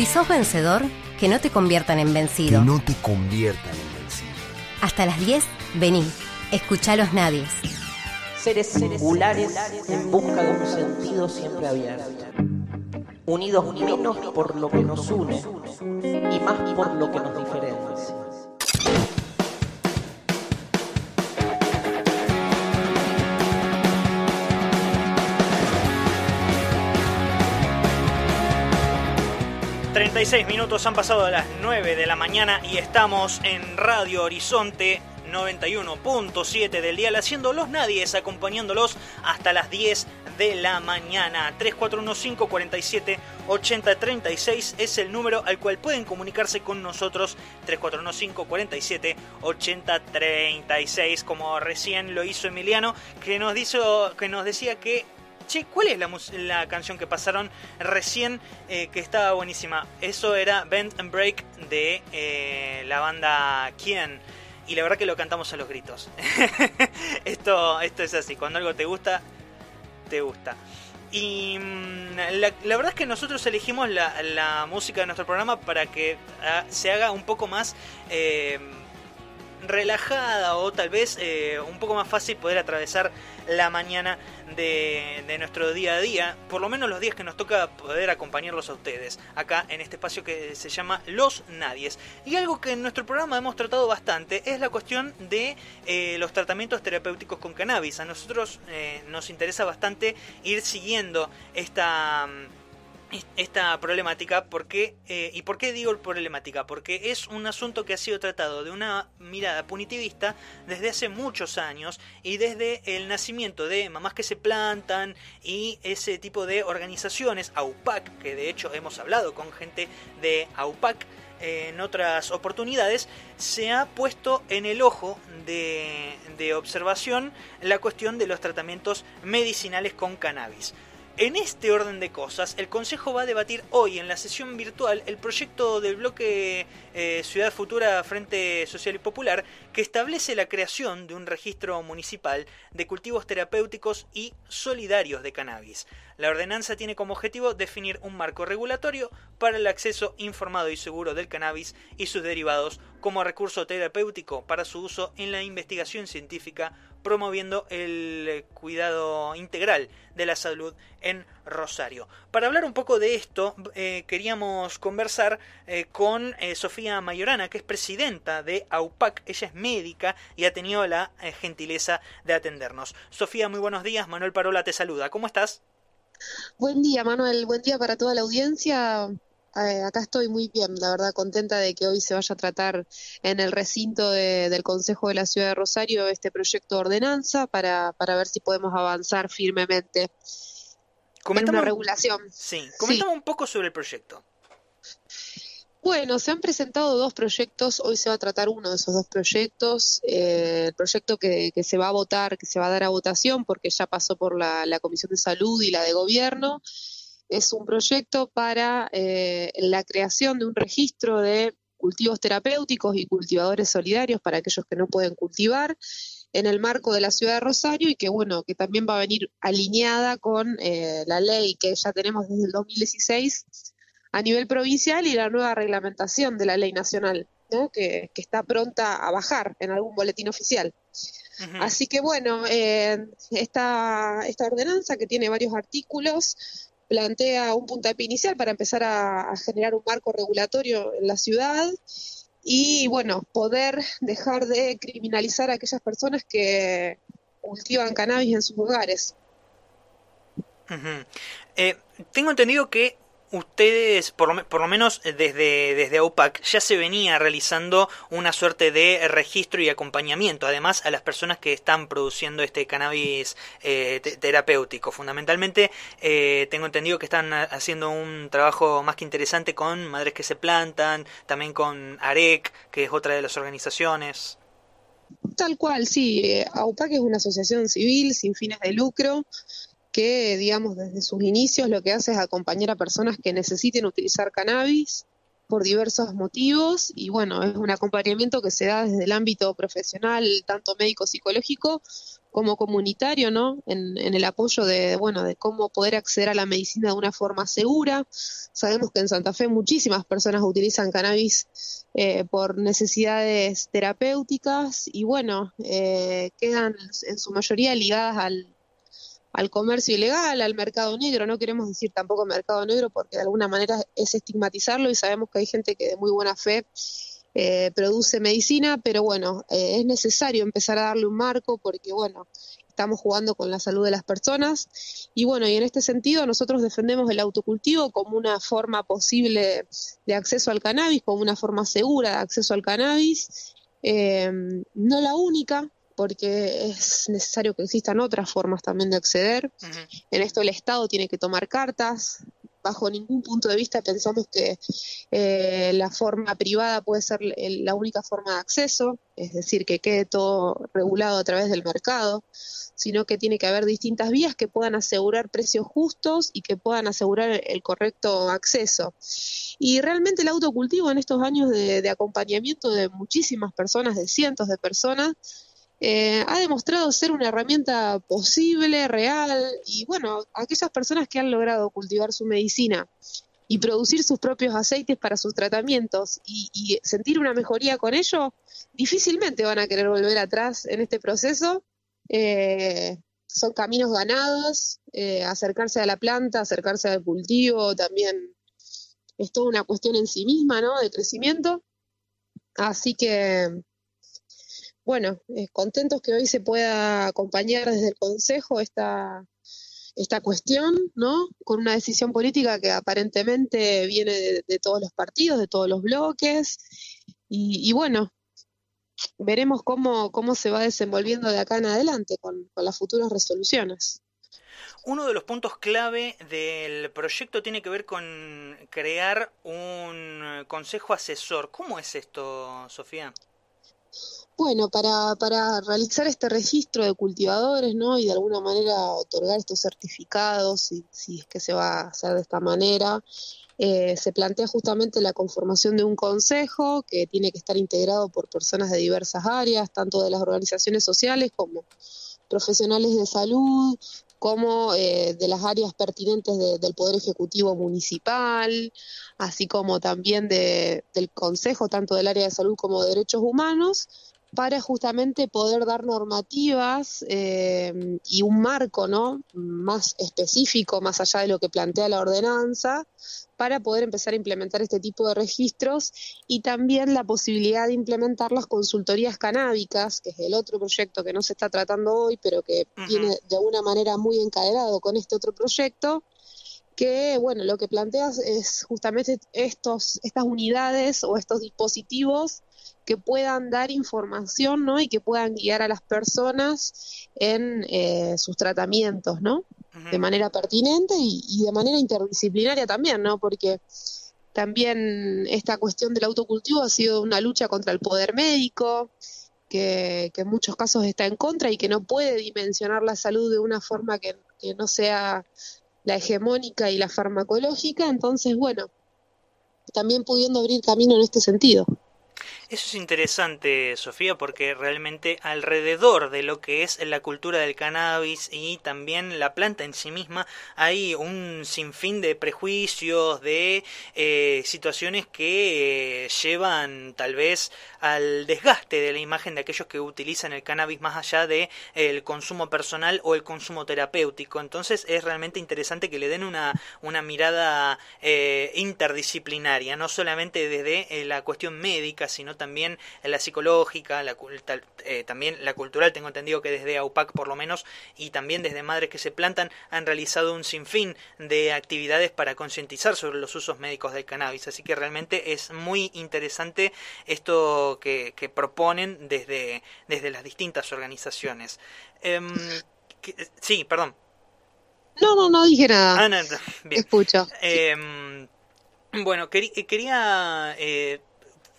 Si sos vencedor, que no te conviertan en vencido. Que no te conviertan en vencido. Hasta las 10, vení. Escuchá los nadies. Seres singulares en busca de un sentido siempre abierto. Unidos menos por lo que nos une y más por lo que nos diferencia. 36 minutos han pasado a las 9 de la mañana y estamos en Radio Horizonte 91.7 del día, haciendo los nadies, acompañándolos hasta las 10 de la mañana. 3415 47 80 36 es el número al cual pueden comunicarse con nosotros. 3415 47 80 36, como recién lo hizo Emiliano, que nos, hizo, que nos decía que che, ¿cuál es la, canción que pasaron recién eh, que estaba buenísima? Eso era Bend and Break de eh, la banda Quién. Y la verdad que lo cantamos a los gritos. esto, esto es así, cuando algo te gusta, te gusta. Y mm, la, verdad es que nosotros elegimos la, música de nuestro programa para que ah, se haga un poco más eh, relajada o tal vez un poco más fácil poder atravesar la mañana de, nuestro día a día, por lo menos los días que nos toca poder acompañarlos a ustedes, acá en este espacio que se llama Los Nadies. Y algo que en nuestro programa hemos tratado bastante es la cuestión de eh, los tratamientos terapéuticos con cannabis. A nosotros eh, nos interesa bastante ir siguiendo esta esta problemática porque eh, y por qué digo problemática porque es un asunto que ha sido tratado de una mirada punitivista desde hace muchos años y desde el nacimiento de mamás que se plantan y ese tipo de organizaciones AUPAC que de hecho hemos hablado con gente de AUPAC en otras oportunidades se ha puesto en el ojo de, de observación la cuestión de los tratamientos medicinales con cannabis en este orden de cosas, el Consejo va a debatir hoy en la sesión virtual el proyecto del bloque eh, Ciudad Futura Frente Social y Popular que establece la creación de un registro municipal de cultivos terapéuticos y solidarios de cannabis. La ordenanza tiene como objetivo definir un marco regulatorio para el acceso informado y seguro del cannabis y sus derivados como recurso terapéutico para su uso en la investigación científica, promoviendo el cuidado integral de la salud en Rosario. Para hablar un poco de esto, eh, queríamos conversar eh, con eh, Sofía Mayorana, que es presidenta de AUPAC. Ella es médica y ha tenido la gentileza de atendernos. Sofía, muy buenos días. Manuel Parola te saluda. ¿Cómo estás? Buen día, Manuel. Buen día para toda la audiencia. Eh, acá estoy muy bien, la verdad, contenta de que hoy se vaya a tratar en el recinto del Consejo de la Ciudad de Rosario este proyecto de ordenanza para, para ver si podemos avanzar firmemente en una regulación. Sí, comentamos un poco sobre el proyecto. Bueno, se han presentado dos proyectos, hoy se va a tratar uno de esos dos proyectos, eh, el proyecto que, se va a votar, que se va a dar a votación porque ya pasó por la, Comisión de Salud y la de Gobierno, es un proyecto para eh, la creación de un registro de cultivos terapéuticos y cultivadores solidarios para aquellos que no pueden cultivar en el marco de la ciudad de Rosario y que bueno, que también va a venir alineada con eh, la ley que ya tenemos desde el 2016 a nivel provincial y la nueva reglamentación de la ley nacional, que, está pronta a bajar en algún boletín oficial. Así que bueno, eh, esta, esta ordenanza que tiene varios artículos plantea un puntapié inicial para empezar a, generar un marco regulatorio en la ciudad y bueno, poder dejar de criminalizar a aquellas personas que cultivan cannabis en sus hogares. Eh, tengo entendido que ustedes, por lo, por lo menos desde, desde AUPAC, ya se venía realizando una suerte de registro y acompañamiento, además a las personas que están produciendo este cannabis eh, terapéutico. Fundamentalmente, eh, tengo entendido que están haciendo un trabajo más que interesante con Madres que se Plantan, también con AREC, que es otra de las organizaciones. Tal cual, sí. Eh, AUPAC es una asociación civil sin fines de lucro que, digamos, desde sus inicios lo que hace es acompañar a personas que necesiten utilizar cannabis por diversos motivos y bueno, es un acompañamiento que se da desde el ámbito profesional, tanto médico psicológico, como comunitario, ¿no? En, el apoyo de, bueno, de cómo poder acceder a la medicina de una forma segura. Sabemos que en Santa Fe muchísimas personas utilizan cannabis eh, por necesidades terapéuticas y, bueno, eh, quedan en su mayoría ligadas al, al comercio ilegal, al mercado negro. No queremos decir tampoco mercado negro porque de alguna manera es estigmatizarlo y sabemos que hay gente que de muy buena fe eh, produce medicina, pero bueno, eh, es necesario empezar a darle un marco porque, bueno, estamos jugando con la salud de las personas y bueno, y en este sentido nosotros defendemos el autocultivo como una forma posible de acceso al cannabis, como una forma segura de acceso al cannabis, eh, no la única, porque es necesario que existan otras formas también de acceder. En esto el Estado tiene que tomar cartas, bajo ningún punto de vista pensamos que eh, la forma privada puede ser la única forma de acceso, es decir, que quede todo regulado a través del mercado, sino que tiene que haber distintas vías que puedan asegurar precios justos y que puedan asegurar el correcto acceso. Y realmente el autocultivo en estos años de acompañamiento de muchísimas personas, de cientos de personas, eh, ha demostrado ser una herramienta posible, real, y bueno, aquellas personas que han logrado cultivar su medicina y producir sus propios aceites para sus tratamientos y, sentir una mejoría con ello, difícilmente van a querer volver atrás en este proceso. Eh, son caminos ganados, eh, acercarse a la planta, acercarse al cultivo, también es toda una cuestión en sí misma, ¿no? De crecimiento. Así que bueno, eh, contentos que hoy se pueda acompañar desde el Consejo esta, esta cuestión, ¿no? Con una decisión política que aparentemente viene de, todos los partidos, de todos los bloques, y, bueno, veremos cómo, cómo se va desenvolviendo de acá en adelante con, con las futuras resoluciones. Uno de los puntos clave del proyecto tiene que ver con crear un consejo asesor. ¿Cómo es esto, Sofía? Bueno, para, para realizar este registro de cultivadores, ¿no? Y de alguna manera otorgar estos certificados, si, si es que se va a hacer de esta manera, eh, se plantea justamente la conformación de un consejo que tiene que estar integrado por personas de diversas áreas, tanto de las organizaciones sociales como profesionales de salud, como eh, de las áreas pertinentes del Poder Ejecutivo Municipal, así como también de, del Consejo, tanto del área de salud como de derechos humanos, para justamente poder dar normativas eh, y un marco ¿no? más específico, más allá de lo que plantea la ordenanza, para poder empezar a implementar este tipo de registros y también la posibilidad de implementar las consultorías canábicas, que es el otro proyecto que no se está tratando hoy, pero que viene de alguna manera muy encadenado con este otro proyecto, que bueno, lo que planteas es justamente estos, estas unidades o estos dispositivos que puedan dar información, ¿no? Y que puedan guiar a las personas en eh, sus tratamientos, ¿no? De manera pertinente y, de manera interdisciplinaria también, ¿no? Porque también esta cuestión del autocultivo ha sido una lucha contra el poder médico, que, en muchos casos está en contra y que no puede dimensionar la salud de una forma que, que no sea la hegemónica y la farmacológica. Entonces, bueno, también pudiendo abrir camino en este sentido. Eso es interesante, Sofía, porque realmente alrededor de lo que es la cultura del cannabis y también la planta en sí misma hay un sinfín de prejuicios, de eh, situaciones que eh, llevan tal vez al desgaste de la imagen de aquellos que utilizan el cannabis más allá de el consumo personal o el consumo terapéutico. Entonces es realmente interesante que le den una, una mirada eh, interdisciplinaria, no solamente desde la cuestión médica, sino también la psicológica, la, eh, también la cultural, tengo entendido que desde AUPAC por lo menos, y también desde Madres que se plantan, han realizado un sinfín de actividades para concientizar sobre los usos médicos del cannabis. Así que realmente es muy interesante esto que, proponen desde, desde las distintas organizaciones. Em, sí, perdón. No, no, no dije nada. Ah, Escucho. Em, bueno, quería eh,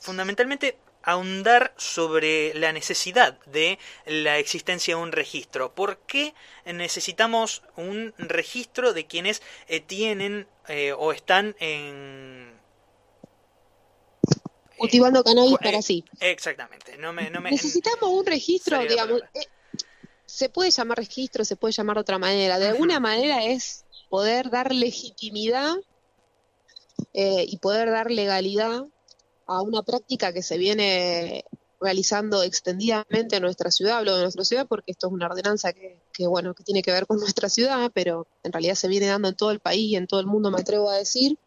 fundamentalmente ahondar sobre la necesidad de la existencia de un registro. ¿Por qué necesitamos un registro de quienes eh, tienen eh, o están en... Cultivando cannabis para sí. Exactamente. No me, Necesitamos un registro, digamos... se puede llamar registro, se puede llamar de otra manera. De alguna manera es poder dar legitimidad eh, y poder dar legalidad a una práctica que se viene realizando extendidamente en nuestra ciudad, hablo de nuestra ciudad porque esto es una ordenanza que, que, bueno, que tiene que ver con nuestra ciudad, pero en realidad se viene dando en todo el país y en todo el mundo, me atrevo a decir,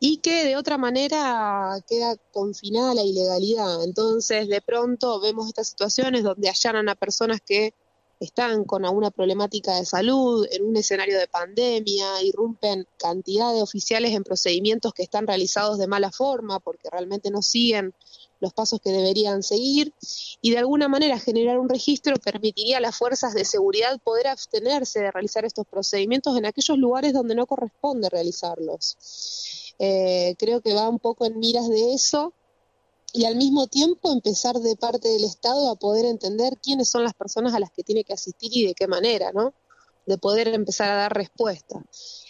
y que de otra manera queda confinada la ilegalidad. Entonces, de pronto vemos estas situaciones donde allanan a personas que están con alguna problemática de salud, en un escenario de pandemia, irrumpen cantidad de oficiales en procedimientos que están realizados de mala forma porque realmente no siguen los pasos que deberían seguir y de alguna manera generar un registro permitiría a las fuerzas de seguridad poder abstenerse de realizar estos procedimientos en aquellos lugares donde no corresponde realizarlos. Eh, creo que va un poco en miras de eso y al mismo tiempo empezar de parte del Estado a poder entender quiénes son las personas a las que tiene que asistir y de qué manera, ¿no? De poder empezar a dar respuesta.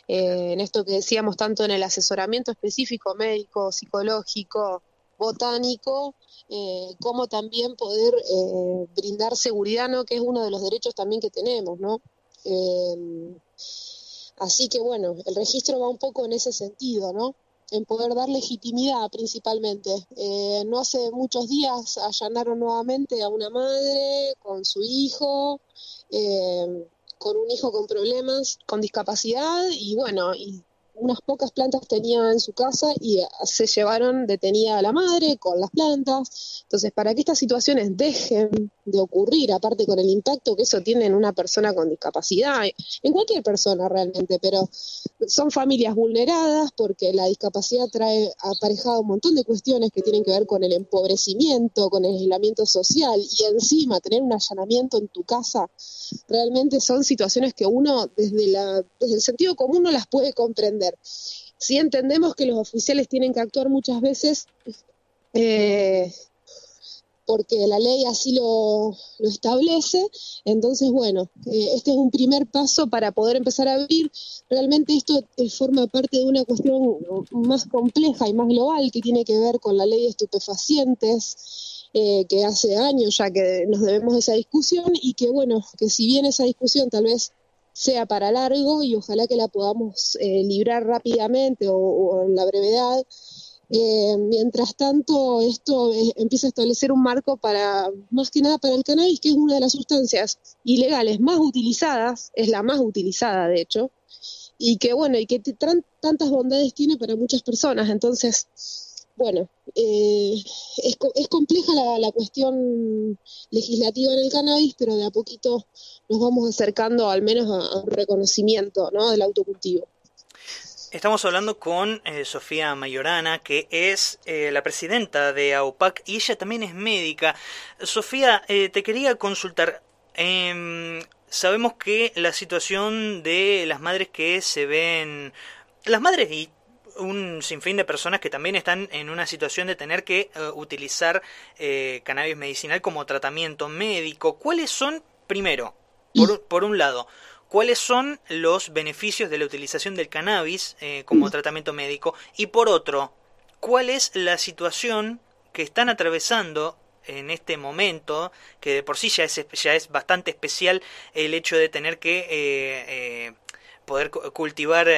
Eh, en esto que decíamos tanto en el asesoramiento específico médico, psicológico, botánico, eh, como también poder eh, brindar seguridad, ¿no? Que es uno de los derechos también que tenemos, ¿no? así que bueno, el registro va un poco en ese sentido, ¿no? En poder dar legitimidad principalmente. Eh, no hace muchos días allanaron nuevamente a una madre con su hijo, eh, con un hijo con problemas, con discapacidad y bueno, y unas pocas plantas tenía en su casa y se llevaron detenida a la madre con las plantas. Entonces, para que estas situaciones dejen de ocurrir, aparte con el impacto que eso tiene en una persona con discapacidad, en cualquier persona realmente, pero son familias vulneradas porque la discapacidad trae aparejado un montón de cuestiones que tienen que ver con el empobrecimiento, con el aislamiento social y encima tener un allanamiento en tu casa, realmente son situaciones que uno desde, la, desde el sentido común no las puede comprender. Si entendemos que los oficiales tienen que actuar muchas veces eh, porque la ley así lo, establece. Entonces, bueno, eh, este es un primer paso para poder empezar a abrir. Realmente esto forma parte de una cuestión más compleja y más global que tiene que ver con la ley de estupefacientes, eh, que hace años ya que nos debemos esa discusión y que, bueno, que si bien esa discusión tal vez sea para largo y ojalá que la podamos librar rápidamente o en la brevedad, eh, mientras tanto, esto eh, empieza a establecer un marco para, más que nada para el cannabis, que es una de las sustancias ilegales más utilizadas, es la más utilizada de hecho, y que bueno, y que tantas bondades tiene para muchas personas. Entonces, bueno, eh, es, es, compleja la, la, cuestión legislativa en el cannabis, pero de a poquito nos vamos acercando al menos a, un reconocimiento ¿no? del autocultivo. Estamos hablando con eh, Sofía Mayorana, que es eh, la presidenta de AUPAC y ella también es médica. Sofía, eh, te quería consultar. Em, sabemos que la situación de las madres que se ven, las madres y un sinfín de personas que también están en una situación de tener que utilizar cannabis medicinal como tratamiento médico. ¿Cuáles son, primero, por, por un lado, cuáles son los beneficios de la utilización del cannabis eh, como tratamiento médico y por otro, cuál es la situación que están atravesando en este momento, que de por sí ya es, ya es bastante especial el hecho de tener que eh, eh, poder cultivar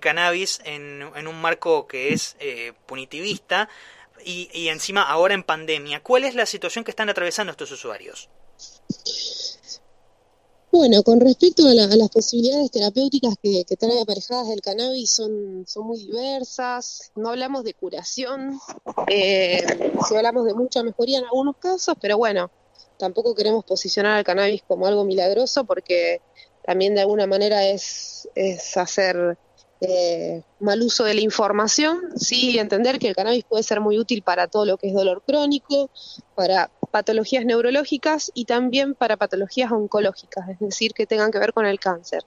cannabis en, un marco que es punitivista y, y encima ahora en pandemia. ¿Cuál es la situación que están atravesando estos usuarios? Bueno, con respecto a, las posibilidades terapéuticas que, trae aparejadas el cannabis son, son muy diversas. No hablamos de curación, eh, si hablamos de mucha mejoría en algunos casos, pero bueno, tampoco queremos posicionar al cannabis como algo milagroso porque también de alguna manera es, es hacer eh, mal uso de la información, sí entender que el cannabis puede ser muy útil para todo lo que es dolor crónico, para patologías neurológicas y también para patologías oncológicas, es decir, que tengan que ver con el cáncer.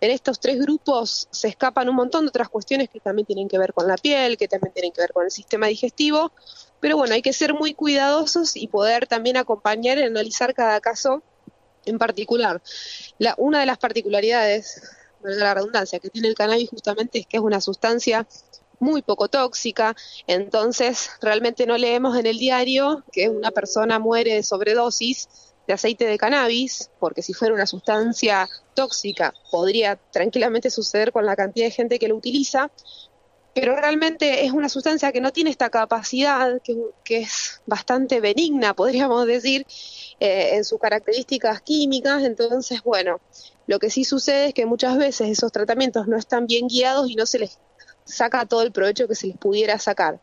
En estos tres grupos se escapan un montón de otras cuestiones que también tienen que ver con la piel, que también tienen que ver con el sistema digestivo, pero bueno, hay que ser muy cuidadosos y poder también acompañar y analizar cada caso en particular. La, una de las particularidades, de la redundancia, que tiene el cannabis justamente es que es una sustancia muy poco tóxica, entonces realmente no leemos en el diario que una persona muere de sobredosis de aceite de cannabis, porque si fuera una sustancia tóxica podría tranquilamente suceder con la cantidad de gente que lo utiliza, pero realmente es una sustancia que no tiene esta capacidad, que, es bastante benigna, podríamos decir, eh, en sus características químicas. Entonces, bueno, lo que sí sucede es que muchas veces esos tratamientos no están bien guiados y no se les saca todo el provecho que se les pudiera sacar.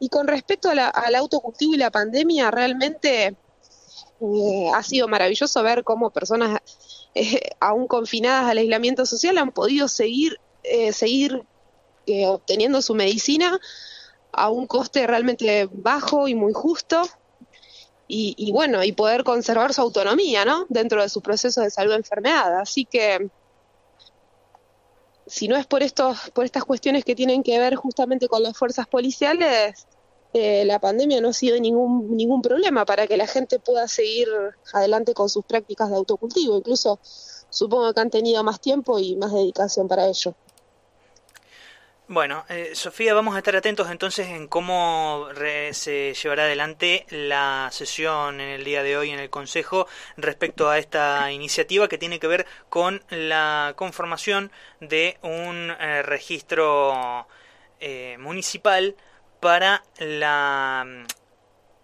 Y con respecto al autocultivo y la pandemia, realmente eh, ha sido maravilloso ver cómo personas eh, aún confinadas al aislamiento social han podido seguir, seguir obteniendo su medicina a un coste realmente bajo y muy justo. Y, bueno, y poder conservar su autonomía, ¿no? Dentro de sus procesos de salud enfermedad. Así que, si no es por estos, por estas cuestiones que tienen que ver justamente con las fuerzas policiales, eh, la pandemia no ha sido ningún, ningún problema para que la gente pueda seguir adelante con sus prácticas de autocultivo. Incluso supongo que han tenido más tiempo y más dedicación para ello. Bueno, eh, Sofía, vamos a estar atentos entonces en cómo se llevará adelante la sesión en el día de hoy en el Consejo respecto a esta iniciativa que tiene que ver con la conformación de un eh, registro eh, municipal para la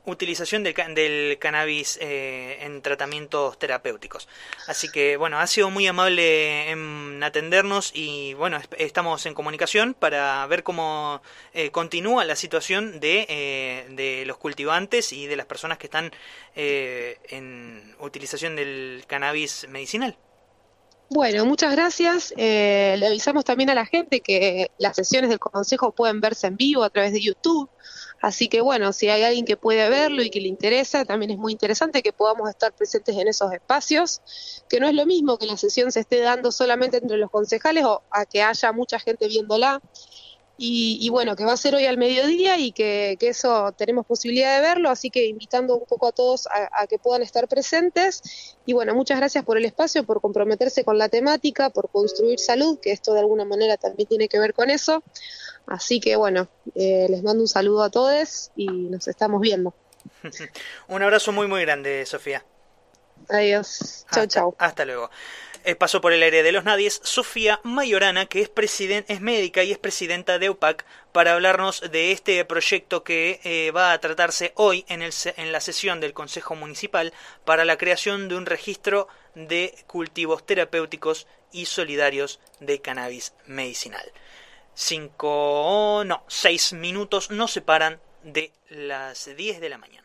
utilización del, del cannabis eh, en tratamientos terapéuticos. Así que bueno, ha sido muy amable en atendernos y bueno, estamos en comunicación para ver cómo eh, continúa la situación de, eh, de, los cultivantes y de las personas que están en utilización del cannabis medicinal. Bueno, muchas gracias. le avisamos también a la gente que las sesiones del Consejo pueden verse en vivo a través de YouTube. Así que bueno, si hay alguien que puede verlo y que le interesa, también es muy interesante que podamos estar presentes en esos espacios, que no es lo mismo que la sesión se esté dando solamente entre los concejales o a que haya mucha gente viéndola. Y, bueno, que va a ser hoy al mediodía y que, eso tenemos posibilidad de verlo, así que invitando un poco a todos a, que puedan estar presentes. Y bueno, muchas gracias por el espacio, por comprometerse con la temática, por construir salud, que esto de alguna manera también tiene que ver con eso. Así que bueno, eh, les mando un saludo a todos y nos estamos viendo. un abrazo muy muy grande, Sofía. Adiós. Chao, chao. Hasta luego. Eh, pasó por el aire de los nadies Sofía Mayorana, que es, es médica y es presidenta de UPAC, para hablarnos de este proyecto que eh, va a tratarse hoy en, el, en la sesión del Consejo Municipal para la creación de un registro de cultivos terapéuticos y solidarios de cannabis medicinal cinco, no, seis minutos nos separan de las 10 de la mañana.